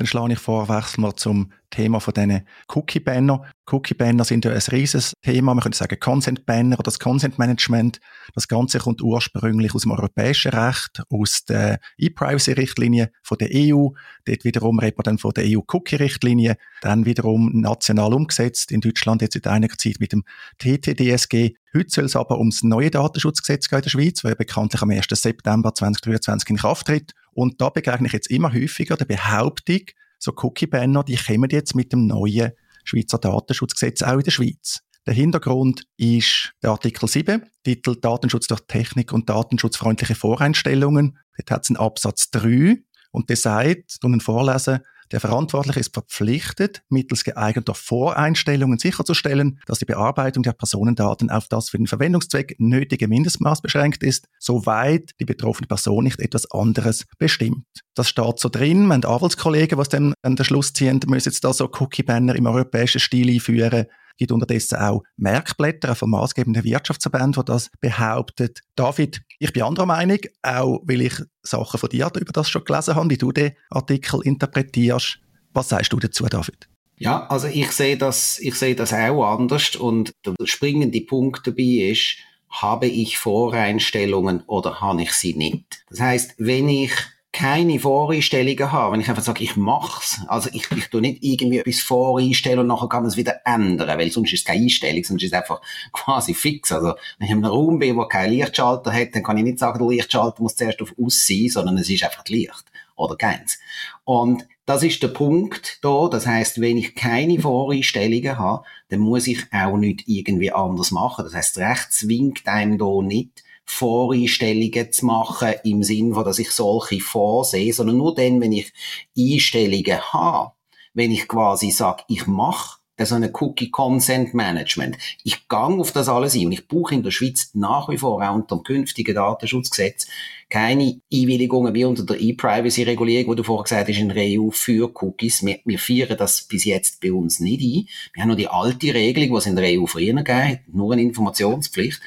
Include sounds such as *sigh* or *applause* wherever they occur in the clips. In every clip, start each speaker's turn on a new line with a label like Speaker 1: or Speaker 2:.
Speaker 1: dann schlage ich vor, wechseln wir zum Thema von diesen Cookie-Banner. Cookie-Banner sind ja ein riesiges Thema. Man könnte sagen Consent-Banner oder das Consent-Management. Das Ganze kommt ursprünglich aus dem europäischen Recht, aus der E-Privacy-Richtlinie von der EU. Dort wiederum redet man dann von der EU-Cookie-Richtlinie. Dann wiederum national umgesetzt. In Deutschland jetzt seit einiger Zeit mit dem TTDSG. Heute soll es aber ums neue Datenschutzgesetz gehen in der Schweiz, das bekanntlich am 1. September 2023 in Kraft tritt. Und da begegne ich jetzt immer häufiger der Behauptung, so Cookie-Banner, die kommen jetzt mit dem neuen Schweizer Datenschutzgesetz auch in der Schweiz. Der Hintergrund ist der Artikel 7, Titel Datenschutz durch Technik und datenschutzfreundliche Voreinstellungen. Dort hat es einen Absatz 3 und der sagt, und vorlesen, der Verantwortliche ist verpflichtet, mittels geeigneter Voreinstellungen sicherzustellen, dass die Bearbeitung der Personendaten auf das für den Verwendungszweck nötige Mindestmaß beschränkt ist, soweit die betroffene Person nicht etwas anderes bestimmt. Das steht so drin. Haben Anwaltskollegen, die dann an den Schluss ziehen, müssen jetzt da so Cookie-Banner im europäischen Stil einführen gibt unterdessen auch Merkblätter von maßgebenden Wirtschaftsverbänden, die das behauptet. David, ich bin anderer Meinung, auch weil ich Sachen von dir über das schon gelesen habe, wie du den Artikel interpretierst. Was sagst du dazu, David?
Speaker 2: Ja, also ich sehe das, ich sehe das auch anders und der springende Punkt dabei ist, habe ich Voreinstellungen oder habe ich sie nicht? Das heißt, wenn ich keine Voreinstellungen habe, wenn ich einfach sage, ich mach's, also ich, ich tue nicht irgendwie etwas voreinstellen und nachher kann man es wieder ändern, weil sonst ist es keine Einstellung, sonst ist es einfach *laughs* quasi fix. Also wenn ich in einem Raum bin, wo kein Lichtschalter hat, dann kann ich nicht sagen, der Lichtschalter muss zuerst auf aus sein, sondern es ist einfach Licht oder keins. Und das ist der Punkt da. Das heißt, wenn ich keine Voreinstellungen habe, dann muss ich auch nicht irgendwie anders machen. Das heißt, Recht zwingt einem da nicht, Voreinstellungen zu machen, im Sinn von, dass ich solche vorsehe, sondern nur dann, wenn ich Einstellungen habe, wenn ich quasi sage, ich mache so eine Cookie Consent Management. Ich gang auf das alles ein und ich brauche in der Schweiz nach wie vor auch unter dem künftigen Datenschutzgesetz keine Einwilligungen wie unter der E-Privacy-Regulierung, wo du vorher gesagt hast, in der EU für Cookies. Wir, wir führen das bis jetzt bei uns nicht ein. Wir haben nur die alte Regelung, die es in der EU früher gegeben nur eine Informationspflicht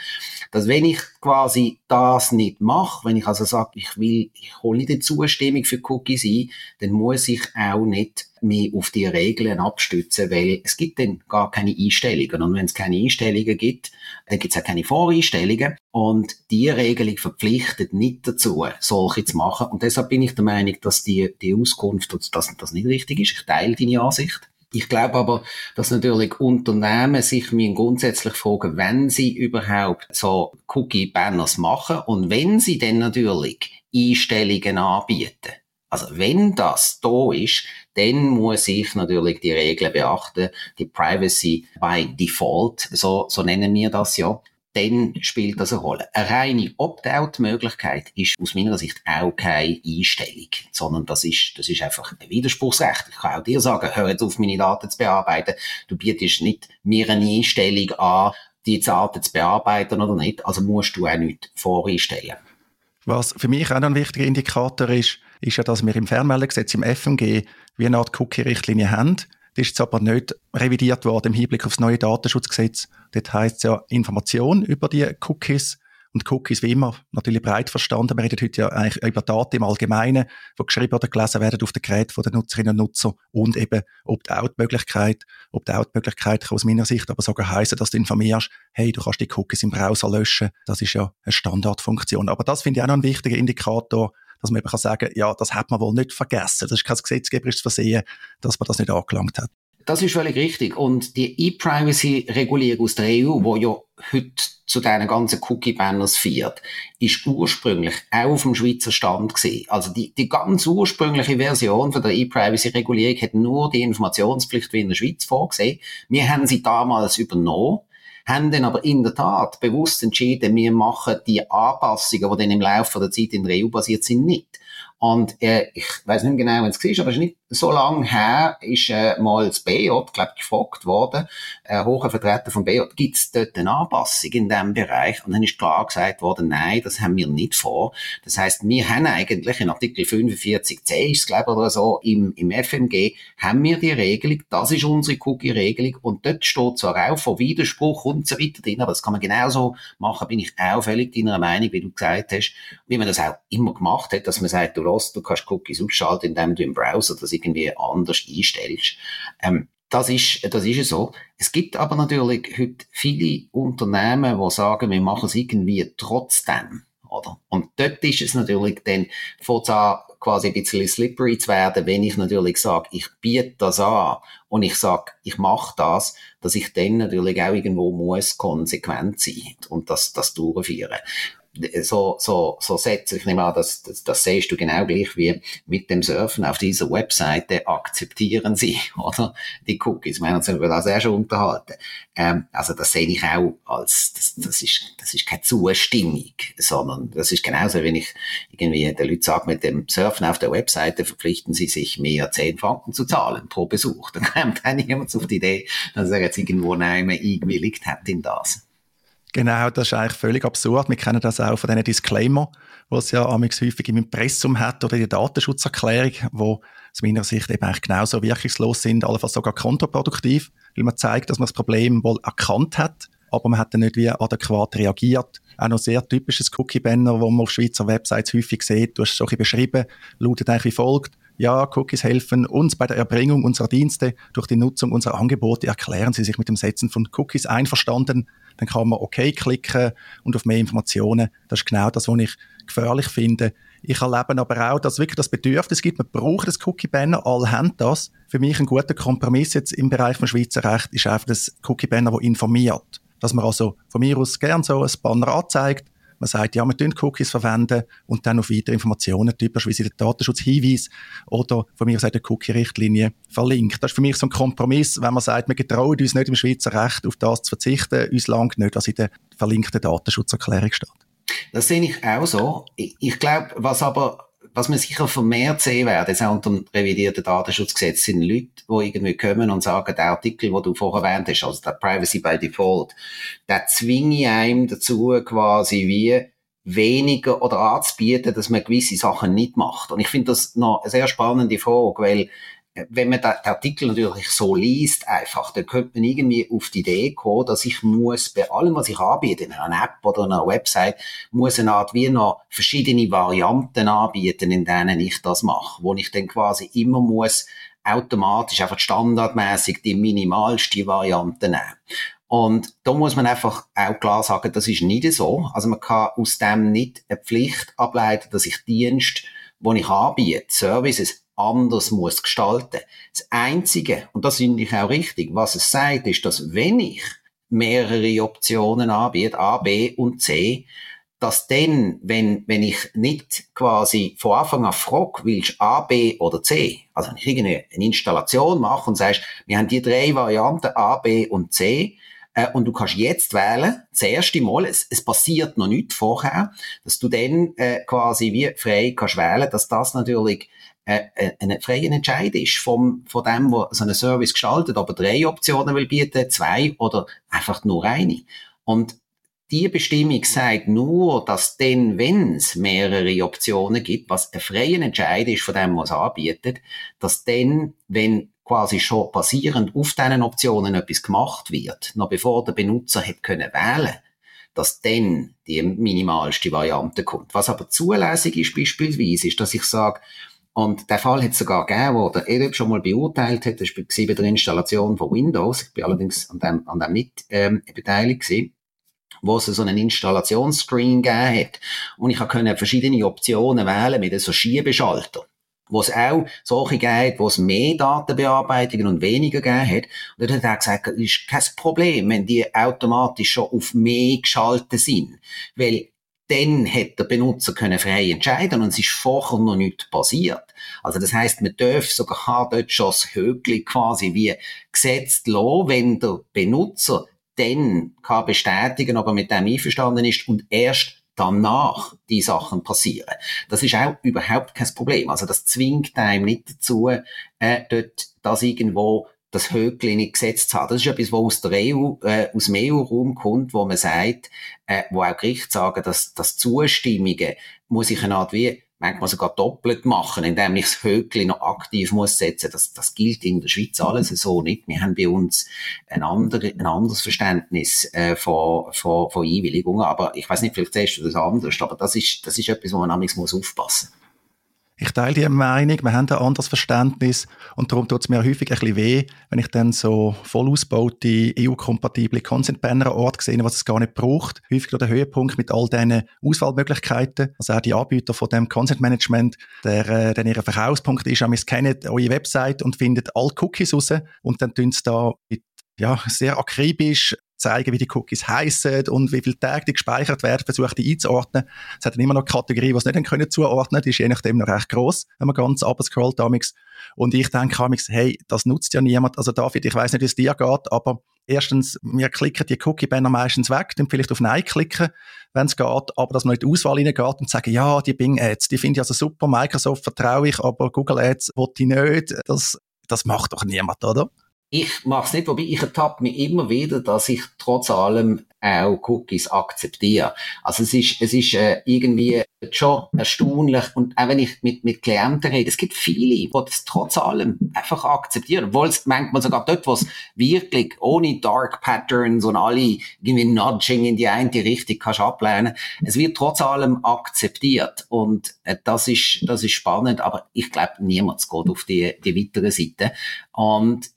Speaker 2: dass wenn ich quasi das nicht mache, wenn ich also sage, ich will, ich hole nicht die Zustimmung für Cookies ein, dann muss ich auch nicht mich auf die Regeln abstützen, weil es gibt dann gar keine Einstellungen. Und wenn es keine Einstellungen gibt, dann gibt es auch keine Voreinstellungen. Und die Regelung verpflichtet nicht dazu, solche zu machen. Und deshalb bin ich der Meinung, dass die, die Auskunft, dass das nicht richtig ist. Ich teile deine Ansicht. Ich glaube aber, dass natürlich Unternehmen sich mir grundsätzlich fragen, wenn sie überhaupt so Cookie-Banners machen und wenn sie dann natürlich Einstellungen anbieten. Also wenn das da ist, dann muss ich natürlich die Regeln beachten, die Privacy by Default, so, so nennen wir das ja dann spielt das eine Rolle. Eine reine Opt-out-Möglichkeit ist aus meiner Sicht auch keine Einstellung, sondern das ist, das ist einfach ein Widerspruchsrecht. Ich kann auch dir sagen, hör jetzt auf, meine Daten zu bearbeiten. Du bietest nicht mir eine Einstellung an, die Daten zu bearbeiten oder nicht, also musst du auch nicht voreinstellen.
Speaker 1: Was für mich auch ein wichtiger Indikator ist, ist ja, dass wir im Fernmeldegesetz, im FMG, wie eine Art Cookie-Richtlinie haben. Das ist jetzt aber nicht revidiert worden im Hinblick auf das neue Datenschutzgesetz. Dort heisst es ja Information über die Cookies. Und Cookies, wie immer, natürlich breit verstanden. Wir reden heute ja eigentlich über Daten im Allgemeinen, die geschrieben oder gelesen werden auf den Geräten der Nutzerinnen und Nutzer und eben Opt-out-Möglichkeit. Opt-out-Möglichkeit kann aus meiner Sicht aber sogar heißen, dass du informierst, hey, du kannst die Cookies im Browser löschen. Das ist ja eine Standardfunktion. Aber das finde ich auch noch ein wichtiger Indikator, dass man eben kann sagen, ja, das hat man wohl nicht vergessen. Das ist kein gesetzgeberisches Versehen, dass man das nicht angelangt hat.
Speaker 2: Das ist völlig richtig. Und die E-Privacy-Regulierung aus der EU, wo ja heute zu diesen ganzen Cookie-Banners führt, ist ursprünglich auch auf dem Schweizer Stand gesehen. Also die, die ganz ursprüngliche Version von der E-Privacy-Regulierung hat nur die Informationspflicht wie in der Schweiz vorgesehen. Wir haben sie damals übernommen haben dann aber in der Tat bewusst entschieden, wir machen die Anpassungen, die dann im Laufe der Zeit in der EU basiert sind, nicht. Und äh, ich weiß nicht mehr genau, wenn es war, aber es ist nicht so lange her, ist äh, mal das BJ, glaube ich, gefragt worden, äh, hoher Vertreter vom BJ, gibt es dort eine Anpassung in diesem Bereich? Und dann ist klar gesagt worden, nein, das haben wir nicht vor. Das heißt, wir haben eigentlich in Artikel 45c, ist es, glaube oder so, im, im FMG, haben wir die Regelung, das ist unsere Cookie-Regelung, und dort steht zwar auch von Widerspruch und so weiter drin, aber das kann man genauso machen, bin ich auch völlig deiner Meinung, wie du gesagt hast, wie man das auch immer gemacht hat, dass man sagt, du los, du kannst Cookies ausschalten, indem du im Browser das irgendwie anders einstellst. Ähm, das ist, das ist so. Es gibt aber natürlich heute viele Unternehmen, die sagen, wir machen es irgendwie trotzdem. Oder? Und dort ist es natürlich dann, fängt an, quasi ein bisschen slippery zu werden, wenn ich natürlich sage, ich biete das an und ich sage, ich mache das, dass ich dann natürlich auch irgendwo muss konsequent sein und das, das durchführen so, so, so Sätze, ich nehme an, das, das, das siehst du genau gleich wie mit dem Surfen auf dieser Webseite akzeptieren sie, *laughs* oder? Die Cookies. Wir haben uns über das auch schon unterhalten. Ähm, also das sehe ich auch als, das, das ist, das ist keine Zustimmung, sondern das ist genauso, wenn ich irgendwie den Leuten sage, mit dem Surfen auf der Webseite verpflichten sie sich mehr 10 Franken zu zahlen pro Besuch. *laughs* Dann kommt auch niemand auf die Idee, dass er jetzt irgendwo einmal eingewilligt hat in das.
Speaker 1: Genau, das ist eigentlich völlig absurd. Wir kennen das auch von diesen Disclaimer, die es ja häufig im Impressum hat oder der Datenschutzerklärung, wo aus meiner Sicht eben eigentlich genauso wirkungslos sind, allenfalls sogar kontraproduktiv, weil man zeigt, dass man das Problem wohl erkannt hat, aber man hat dann nicht wie adäquat reagiert. Auch noch sehr typisches Cookie-Banner, wo man auf Schweizer Websites häufig sieht, du hast es so ein beschrieben, lautet eigentlich wie folgt. Ja, Cookies helfen uns bei der Erbringung unserer Dienste. Durch die Nutzung unserer Angebote erklären Sie sich mit dem Setzen von Cookies einverstanden dann kann man OK klicken und auf mehr Informationen. Das ist genau das, was ich gefährlich finde. Ich erlebe aber auch, dass wirklich das Bedürfnis gibt, man braucht das Cookie-Banner, alle haben das. Für mich ein guter Kompromiss jetzt im Bereich von Schweizer Recht ist einfach das Cookie-Banner, das informiert. Dass man also von mir aus gern so ein Banner anzeigt, man sagt, ja, wir tun Cookies verwenden und dann auf weitere Informationen, typischerweise den Datenschutzhinweis oder von mir aus eine Cookie-Richtlinie verlinkt. Das ist für mich so ein Kompromiss, wenn man sagt, wir getrauen uns nicht im Schweizer Recht auf das zu verzichten, uns langt nicht, was in der verlinkten Datenschutzerklärung steht.
Speaker 2: Das sehe ich auch so. Ich, ich glaube, was aber was man sicher vermehrt sehen wird, jetzt auch unter dem revidierten Datenschutzgesetz, sind Leute, die irgendwie kommen und sagen, der Artikel, den du vorher erwähnt hast, also der Privacy by Default, der zwinge einem dazu quasi wie weniger oder anzubieten, dass man gewisse Sachen nicht macht. Und ich finde das noch eine sehr spannende Frage, weil wenn man den Artikel natürlich so liest, einfach, dann könnte man irgendwie auf die Idee kommen, dass ich muss bei allem, was ich anbiete, in einer App oder einer Website, muss eine Art wie noch verschiedene Varianten anbieten, in denen ich das mache, wo ich dann quasi immer muss automatisch einfach standardmäßig die minimalste Variante nehmen. Und da muss man einfach auch klar sagen, das ist nicht so. Also man kann aus dem nicht eine Pflicht ableiten, dass ich Dienst, wo ich anbiete, Services anders muss gestalten. Das Einzige, und das finde ich auch richtig, was es sagt, ist, dass wenn ich mehrere Optionen anbiete, A, B und C, dass dann, wenn, wenn ich nicht quasi von Anfang an frage, willst A, B oder C? Also wenn ich irgendeine eine Installation mache und sagst, wir haben die drei Varianten A, B und C, äh, und du kannst jetzt wählen, das erste Mal, es, es passiert noch nicht vorher, dass du dann äh, quasi wie frei kannst wählen, dass das natürlich äh, äh, ein freier Entscheid ist vom, von dem, der so einen Service gestaltet, ob er drei Optionen will bieten, zwei oder einfach nur eine. Und die Bestimmung sagt nur, dass dann, wenn es mehrere Optionen gibt, was ein freier Entscheid ist von dem, was anbietet, dass dann, wenn quasi schon basierend auf diesen Optionen etwas gemacht wird, noch bevor der Benutzer hätte können wählen, dass dann die minimalste Variante kommt. Was aber zulässig ist beispielsweise, ist, dass ich sage, und der Fall hat es sogar gegeben, wo der Edip schon mal beurteilt hat, das war bei der Installation von Windows, ich bin allerdings an dem, an dem mit ähm, beteiligt gewesen, wo es so einen Installationsscreen gegeben hat. Und ich konnte verschiedene Optionen wählen mit so Schiebeschalter wo es auch solche gibt, wo es mehr Datenbearbeitungen und weniger gegeben hat. Und dann hat er gesagt, das ist kein Problem, wenn die automatisch schon auf mehr geschaltet sind. Weil dann hätte der Benutzer können frei entscheiden und es ist vorher noch nicht passiert. Also das heißt, man darf sogar dort schon das Höckli quasi wie gesetzt lassen, wenn der Benutzer dann kann bestätigen, ob er mit dem einverstanden ist und erst danach die Sachen passieren. Das ist auch überhaupt kein Problem. Also das zwingt einem nicht dazu, äh, dort das irgendwo das nicht gesetzt zu haben. Das ist etwas, was aus der EU, äh, aus dem EU-Raum kommt, wo man sagt, äh, wo auch Gerichte sagen, dass, dass Zustimmungen muss ich eine Art wie manchmal sogar doppelt machen, indem ich das Höckli noch aktiv muss setzen. Das, das gilt in der Schweiz alles so nicht. Wir haben bei uns ein, andere, ein anderes Verständnis äh, von, von, von Einwilligungen. Aber ich weiß nicht, vielleicht siehst du das anders, aber das ist, das ist etwas, wo man manchmal muss aufpassen muss.
Speaker 1: Ich teile die Meinung, wir haben ein anderes Verständnis und darum tut es mir häufig ein bisschen weh, wenn ich dann so voll ausgebaute, EU-kompatible Consent-Banner an Ort sehe, was es gar nicht braucht. Häufig der Höhepunkt mit all diesen Auswahlmöglichkeiten. Also auch die Anbieter von dem Consent-Management, der, äh, der ihr Verkaufspunkt ist, wir scannen eure Website und findet alle Cookies raus und dann tun sie da mit ja, sehr akribisch zeigen, wie die Cookies heißen und wie viele Tage die gespeichert werden, versucht die einzuordnen. Es hat dann immer noch Kategorien, die es nicht können zuordnen Die ist je nachdem noch recht groß, wenn man ganz abscrollt damals. Und ich denke damals, hey, das nutzt ja niemand. Also David, ich weiß nicht, wie es dir geht, aber erstens, wir klicken die Cookie-Banner meistens weg, dann vielleicht auf Nein klicken, wenn es geht, aber dass man in die Auswahl reingeht und sagen, ja, die Bing-Ads, die finde ich also super, Microsoft vertraue ich, aber Google Ads wollte ich nicht. Das, das macht doch niemand, oder?
Speaker 2: Ich mache es nicht, wobei ich ertappe mich immer wieder, dass ich trotz allem auch Cookies akzeptiere. Also es ist, es ist äh, irgendwie schon erstaunlich. Und auch wenn ich mit, mit Klienten rede, es gibt viele, die das trotz allem einfach akzeptieren, obwohl es manchmal sogar dort, wo es wirklich ohne Dark Patterns und alle irgendwie Nudging in die eine Richtung kannst ablehnen, es wird trotz allem akzeptiert. Und äh, das ist, das ist spannend, aber ich glaube, niemand geht auf die, die weitere Seite. Und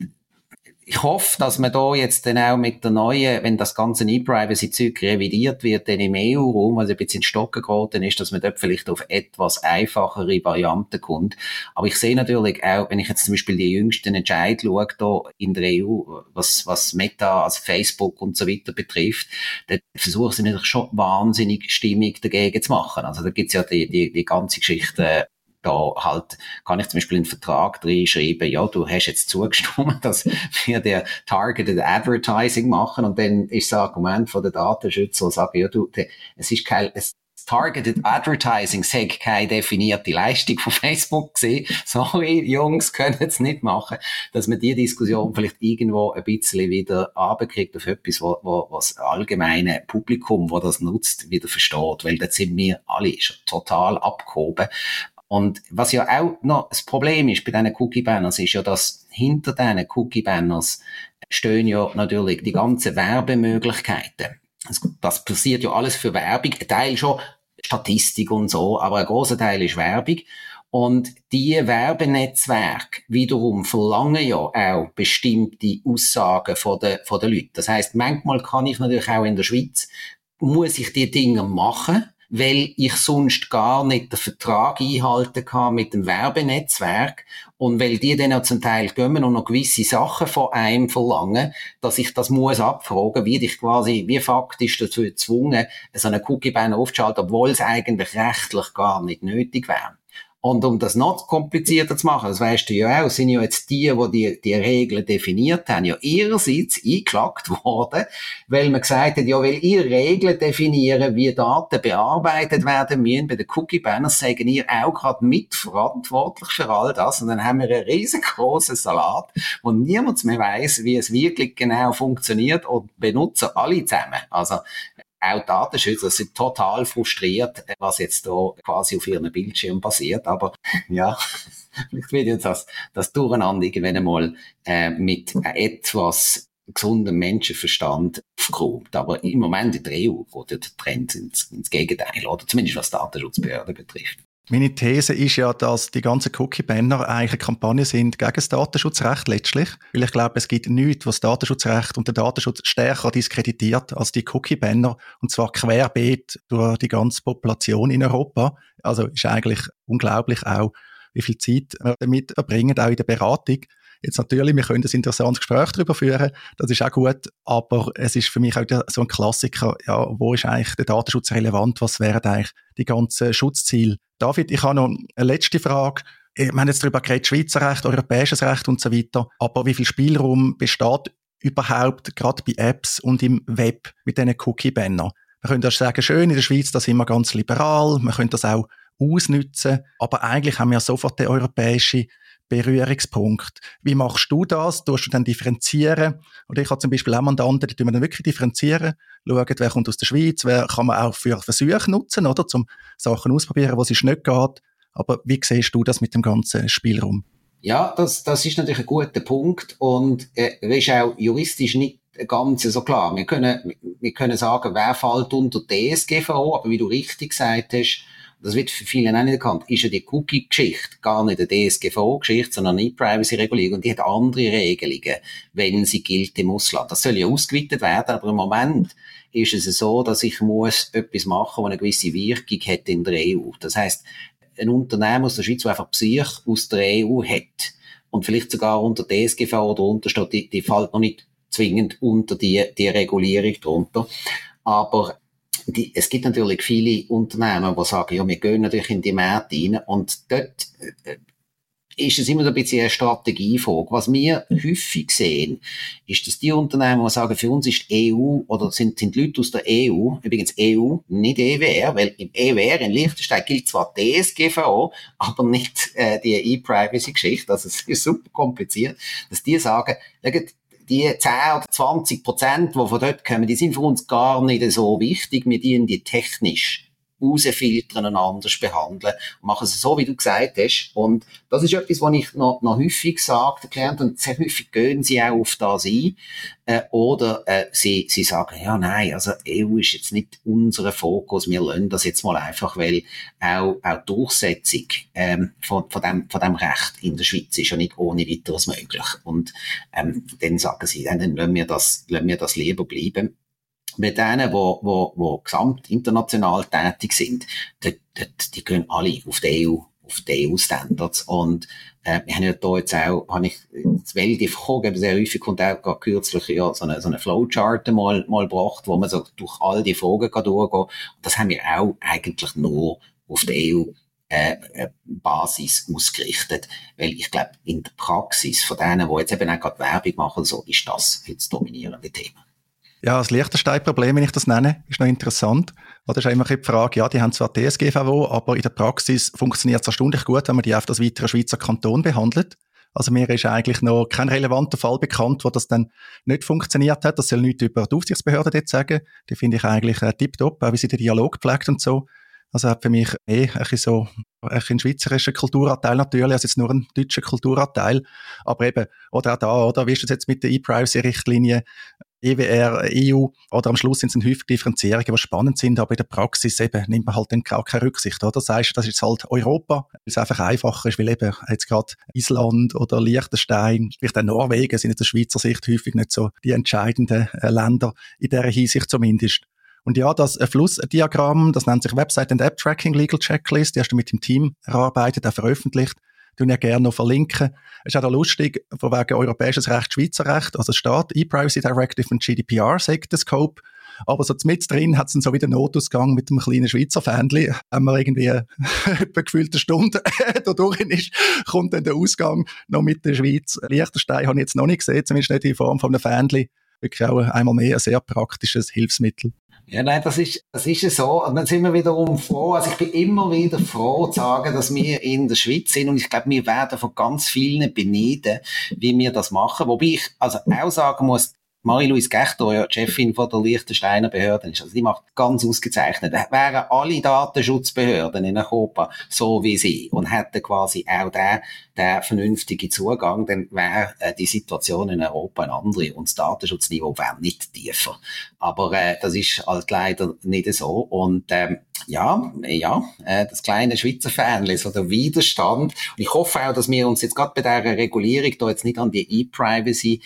Speaker 2: ich hoffe, dass man da jetzt dann auch mit der neuen, wenn das ganze E-Privacy-Zeug revidiert wird, dann im EU-Raum, also ein bisschen in Stocken geraten ist, dass man dort vielleicht auf etwas einfachere Varianten kommt. Aber ich sehe natürlich auch, wenn ich jetzt zum Beispiel die jüngsten Entscheid schaue, da in der EU, was, was Meta, also Facebook und so weiter betrifft, dann versuchen sie natürlich schon wahnsinnig Stimmung dagegen zu machen. Also da gibt's ja die, die, die ganze Geschichte da halt kann ich zum Beispiel einen Vertrag reinschreiben, ja, du hast jetzt zugestimmt, *laughs* dass wir der Targeted Advertising machen und dann ist das Argument von der Datenschützer, sagen, ja, du, es ist kein, es, Targeted Advertising sagt keine definierte Leistung von Facebook gesehen. *laughs* Sorry, Jungs, können es nicht machen, dass man die Diskussion vielleicht irgendwo ein bisschen wieder abkriegt auf etwas, wo, wo, was das allgemeine Publikum, wo das nutzt, wieder versteht. Weil da sind wir alle schon total abgehoben. Und was ja auch noch das Problem ist bei diesen Cookie-Banners, ist ja, dass hinter diesen Cookie-Banners stehen ja natürlich die ganzen Werbemöglichkeiten. Das passiert ja alles für Werbung. Ein Teil schon Statistik und so, aber ein großer Teil ist Werbung. Und die Werbenetzwerke wiederum verlangen ja auch bestimmte Aussagen von den, von den Leuten. Das heißt, manchmal kann ich natürlich auch in der Schweiz, muss ich die Dinge machen, weil ich sonst gar nicht den Vertrag einhalten kann mit dem Werbenetzwerk und weil die dann auch zum Teil kommen und noch gewisse Sachen von einem verlangen, dass ich das muss abfragen, wie ich quasi, wie faktisch dazu gezwungen, so eine Cookie-Banner aufzuschalten, obwohl es eigentlich rechtlich gar nicht nötig wäre. Und um das noch komplizierter zu machen, das weißt du ja auch, sind ja jetzt die, die die, die Regeln definiert haben, ja ihrerseits eingeklagt worden, weil man gesagt hat, ja, weil ihr Regeln definieren, wie Daten bearbeitet werden müssen, bei den Cookie-Banners sagen ihr auch gerade mitverantwortlich für all das. Und dann haben wir einen riesengroßen Salat, wo niemand mehr weiß, wie es wirklich genau funktioniert und benutzen alle zusammen. Also, auch Datenschützer sind total frustriert, was jetzt da quasi auf ihrem Bildschirm passiert. Aber *laughs* ja, *laughs* vielleicht wird jetzt das, das Durcheinander irgendwann einmal äh, mit etwas gesundem Menschenverstand aufgeräumt. Aber im Moment in der EU geht der Trend ins, ins Gegenteil, oder zumindest was Datenschutzbehörden betrifft.
Speaker 1: Meine These ist ja, dass die ganzen Cookie-Banner eigentlich eine Kampagne sind gegen das Datenschutzrecht letztlich. Weil ich glaube, es gibt nichts, was das Datenschutzrecht und den Datenschutz stärker diskreditiert als die Cookie-Banner. Und zwar querbeet durch die ganze Population in Europa. Also ist eigentlich unglaublich auch, wie viel Zeit wir damit verbringen, auch in der Beratung. Jetzt natürlich, wir können ein interessantes Gespräch darüber führen, das ist auch gut, aber es ist für mich auch so ein Klassiker, ja, wo ist eigentlich der Datenschutz relevant, was wären eigentlich die ganzen Schutzziele? David, ich habe noch eine letzte Frage. Wir haben jetzt darüber geredet, Schweizer Recht, europäisches Recht und so weiter, aber wie viel Spielraum besteht überhaupt gerade bei Apps und im Web mit diesen Cookie-Banner? Man könnte sagen, schön, in der Schweiz, da sind wir ganz liberal, man könnte das auch ausnutzen, aber eigentlich haben wir sofort den europäischen Berührungspunkt. Wie machst du das? Tust du dann differenzieren? Oder ich habe zum Beispiel auch Mandanten, die tun wir dann wirklich differenzieren, schauen, wer kommt aus der Schweiz, wer kann man auch für Versuche nutzen, oder? Zum Sachen ausprobieren, wo es nicht geht. Aber wie siehst du das mit dem ganzen Spielraum?
Speaker 2: Ja, das, das ist natürlich ein guter Punkt und äh, ist auch juristisch nicht ganz so klar. Wir können, wir können sagen, wer fällt unter DSGVO, aber wie du richtig gesagt hast, das wird für viele auch nicht erkannt, ist ja die Cookie-Geschichte gar nicht eine DSGVO-Geschichte, sondern eine E-Privacy-Regulierung und die hat andere Regelungen, wenn sie gilt im Ausland. Das soll ja ausgeweitet werden, aber im Moment ist es so, dass ich muss etwas machen, das eine gewisse Wirkung hat in der EU. Das heißt, ein Unternehmen aus der Schweiz, das einfach Psych aus der EU hat und vielleicht sogar unter DSGV oder untersteht, die, die fällt noch nicht zwingend unter die, die Regulierung drunter. Aber die, es gibt natürlich viele Unternehmen, die sagen, ja, wir gehen natürlich in die Märkte rein und dort äh, ist es immer ein bisschen eine Strategiefrage. Was wir häufig sehen, ist, dass die Unternehmen, die sagen, für uns ist EU oder sind, sind Leute aus der EU, übrigens EU, nicht EWR, weil im EWR in Liechtenstein gilt zwar DSGVO, aber nicht äh, die E-Privacy-Geschichte, also es ist super kompliziert, dass die sagen, die 10 oder 20 Prozent, die von dort kommen, die sind für uns gar nicht so wichtig. Wir dienen die technisch rausfiltern und anders behandeln und machen es so, wie du gesagt hast. Und das ist etwas, was ich noch, noch häufig sage, den und sehr häufig gehen sie auch auf das ein. Äh, oder äh, sie, sie sagen, ja, nein, also EU ist jetzt nicht unser Fokus, wir lernen das jetzt mal einfach, weil auch, auch Durchsetzung ähm, von, von, dem, von dem Recht in der Schweiz ist ja nicht ohne weiteres möglich. Und ähm, dann sagen sie, dann lassen wir das, lassen wir das lieber bleiben mit denen, wo, wo, wo gesamt international tätig sind, die, die, gehen alle auf die EU, auf die EU-Standards. Und, äh, wir haben ja da jetzt auch, habe ich, das Welt Frage, sehr häufig kommt auch gerade kürzlich, ja, so eine, so eine Flowchart mal, mal gebracht, wo man so durch all die Fragen kann durchgehen. Und das haben wir auch eigentlich nur auf die EU äh, äh, Basis ausgerichtet. Weil ich glaube, in der Praxis von denen, die jetzt eben auch gerade Werbung machen, so ist das jetzt das dominierende Thema.
Speaker 1: Ja, das Liechtenstein-Problem, wenn ich das nenne, ist noch interessant. Oder ist immer die Frage, ja, die haben zwar DSGVO, aber in der Praxis funktioniert es erstaunlich gut, wenn man die auf das weitere Schweizer Kanton behandelt. Also mir ist eigentlich noch kein relevanter Fall bekannt, wo das dann nicht funktioniert hat. Das soll nichts über die Aufsichtsbehörde dort sagen. Die finde ich eigentlich äh, tipptopp, auch wie sie den Dialog pflegt und so. Also hat für mich eh ein bisschen so ein, ein schweizerischer Kulturanteil natürlich, also jetzt nur ein deutscher Kulturanteil. Aber eben, oder auch da, oder wie ist das jetzt mit der E-Privacy-Richtlinie? EWR, EU, oder am Schluss sind es häufig Differenzierungen, die spannend sind, aber in der Praxis eben nimmt man halt dann auch keine Rücksicht, oder? Das heißt, das ist halt Europa, weil es einfach einfacher ist, weil eben jetzt gerade Island oder Liechtenstein, vielleicht auch Norwegen sind in der Schweizer Sicht häufig nicht so die entscheidenden äh, Länder, in dieser Hinsicht zumindest. Und ja, das Flussdiagramm, das nennt sich Website and App Tracking Legal Checklist, die hast du mit dem Team erarbeitet, auch veröffentlicht tun ja gerne noch verlinken. Es ist auch lustig, von wegen europäisches Recht, Schweizer Recht, also es steht E-Privacy Directive und GDPR, sagt der Scope. Aber so mit drin hat es dann so wieder Notausgang mit einem kleinen Schweizer Fähnchen. Wenn man irgendwie *laughs* etwa gefühlte Stunde da durch ist, kommt dann der Ausgang noch mit der Schweiz. Liechtenstein habe ich jetzt noch nicht gesehen, zumindest nicht in Form von einem Fähnchen. Wirklich auch einmal mehr ein sehr praktisches Hilfsmittel.
Speaker 2: Ja, nein, das ist, das ist ja so. Und dann sind wir wiederum froh. Also ich bin immer wieder froh zu sagen, dass wir in der Schweiz sind. Und ich glaube, wir werden von ganz vielen beneiden, wie wir das machen. Wobei ich also auch sagen muss, Marie-Louise Gechtor, ja, Chefin von der Liechtensteiner Behörden ist. Also die macht ganz ausgezeichnet. Wären alle Datenschutzbehörden in Europa so wie sie und hätten quasi auch den, den vernünftigen Zugang, dann wäre äh, die Situation in Europa eine andere und das Datenschutzniveau wäre nicht tiefer. Aber äh, das ist halt leider nicht so. Und ähm, ja, ja, äh, das kleine Schweizer Fähnchen, so der Widerstand. Und ich hoffe auch, dass wir uns jetzt gerade bei dieser Regulierung da jetzt nicht an die E-Privacy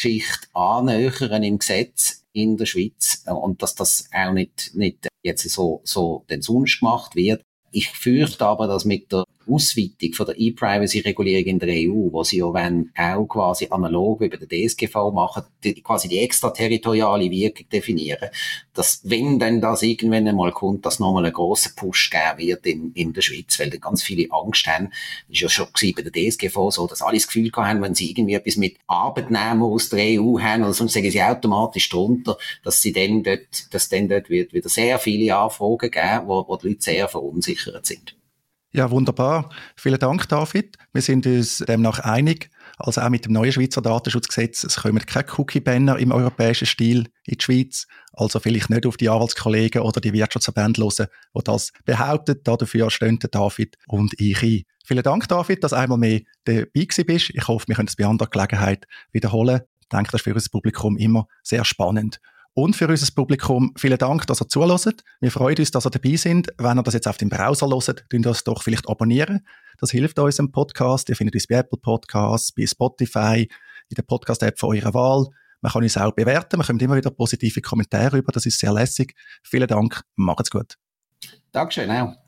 Speaker 2: Geschichte annähern im Gesetz in der Schweiz und dass das auch nicht, nicht jetzt so, so den sonst gemacht wird. Ich fürchte aber, dass mit der Ausweitung von der E-Privacy-Regulierung in der EU, wo sie ja wenn auch quasi analog bei der DSGV machen, die, quasi die extraterritoriale Wirkung definieren, dass wenn denn das irgendwann einmal kommt, dass nochmal einen grossen Push geben wird in, in der Schweiz, weil da ganz viele Angst haben. Das ist ja schon bei der DSGV so, dass alle das Gefühl haben, wenn sie irgendwie etwas mit Arbeitnehmern aus der EU haben, oder sonst sagen sie automatisch drunter, dass sie dann dort, dass dann dort wird wieder sehr viele Anfragen geben, wo, wo die Leute sehr verunsichert sind.
Speaker 1: Ja, wunderbar. Vielen Dank, David. Wir sind uns demnach einig. Also auch mit dem neuen Schweizer Datenschutzgesetz, es kommen keine Cookie-Banner im europäischen Stil in die Schweiz. Also vielleicht nicht auf die Anwaltskollegen oder die Wirtschaftsverbände hören, die das behaupten. Dafür stehen David und ich ein. Vielen Dank, David, dass du einmal mehr dabei bist. Ich hoffe, wir können es bei anderer Gelegenheit wiederholen. Ich denke, das ist für unser Publikum immer sehr spannend. Und für unser Publikum vielen Dank, dass ihr zuhört. Wir freuen uns, dass ihr dabei sind. Wenn ihr das jetzt auf dem Browser hört, könnt ihr das doch vielleicht abonnieren. Das hilft uns im Podcast. Ihr findet uns bei Apple Podcasts, bei Spotify, in der Podcast-App von eurer Wahl. Man kann uns auch bewerten. Man kommt immer wieder positive Kommentare über. Das ist sehr lässig. Vielen Dank. Macht's gut.
Speaker 2: Dankeschön auch.